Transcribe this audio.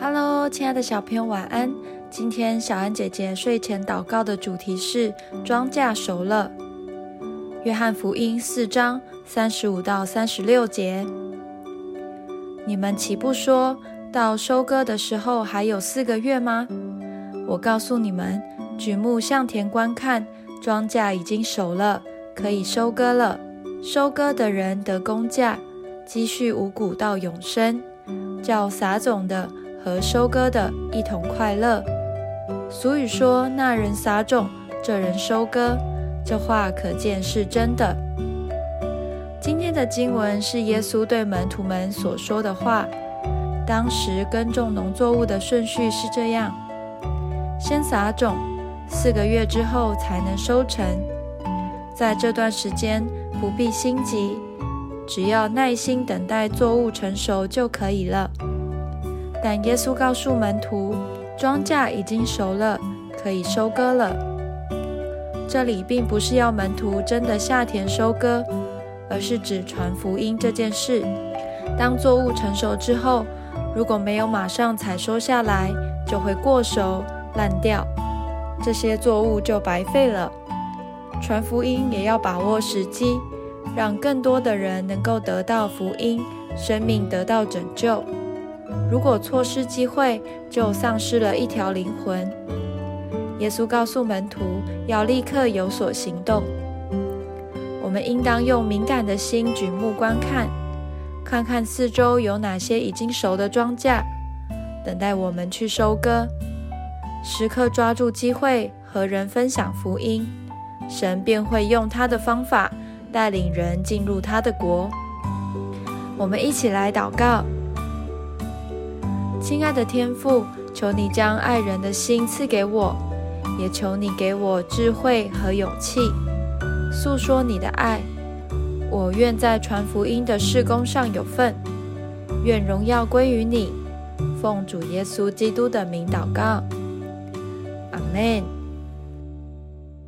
Hello，亲爱的小朋友，晚安。今天小安姐姐睡前祷告的主题是庄稼熟了。约翰福音四章三十五到三十六节，你们岂不说到收割的时候还有四个月吗？我告诉你们，举目向田观看，庄稼已经熟了，可以收割了。收割的人得工价，积蓄五谷到永生，叫撒种的。和收割的一同快乐。俗语说：“那人撒种，这人收割。”这话可见是真的。今天的经文是耶稣对门徒们所说的话。当时耕种农作物的顺序是这样：先撒种，四个月之后才能收成。在这段时间不必心急，只要耐心等待作物成熟就可以了。但耶稣告诉门徒，庄稼已经熟了，可以收割了。这里并不是要门徒真的下田收割，而是指传福音这件事。当作物成熟之后，如果没有马上采收下来，就会过熟烂掉，这些作物就白费了。传福音也要把握时机，让更多的人能够得到福音，生命得到拯救。如果错失机会，就丧失了一条灵魂。耶稣告诉门徒要立刻有所行动。我们应当用敏感的心举目观看，看看四周有哪些已经熟的庄稼，等待我们去收割。时刻抓住机会和人分享福音，神便会用他的方法带领人进入他的国。我们一起来祷告。亲爱的天父，求你将爱人的心赐给我，也求你给我智慧和勇气，诉说你的爱。我愿在传福音的事工上有份，愿荣耀归于你。奉主耶稣基督的名祷告，阿门。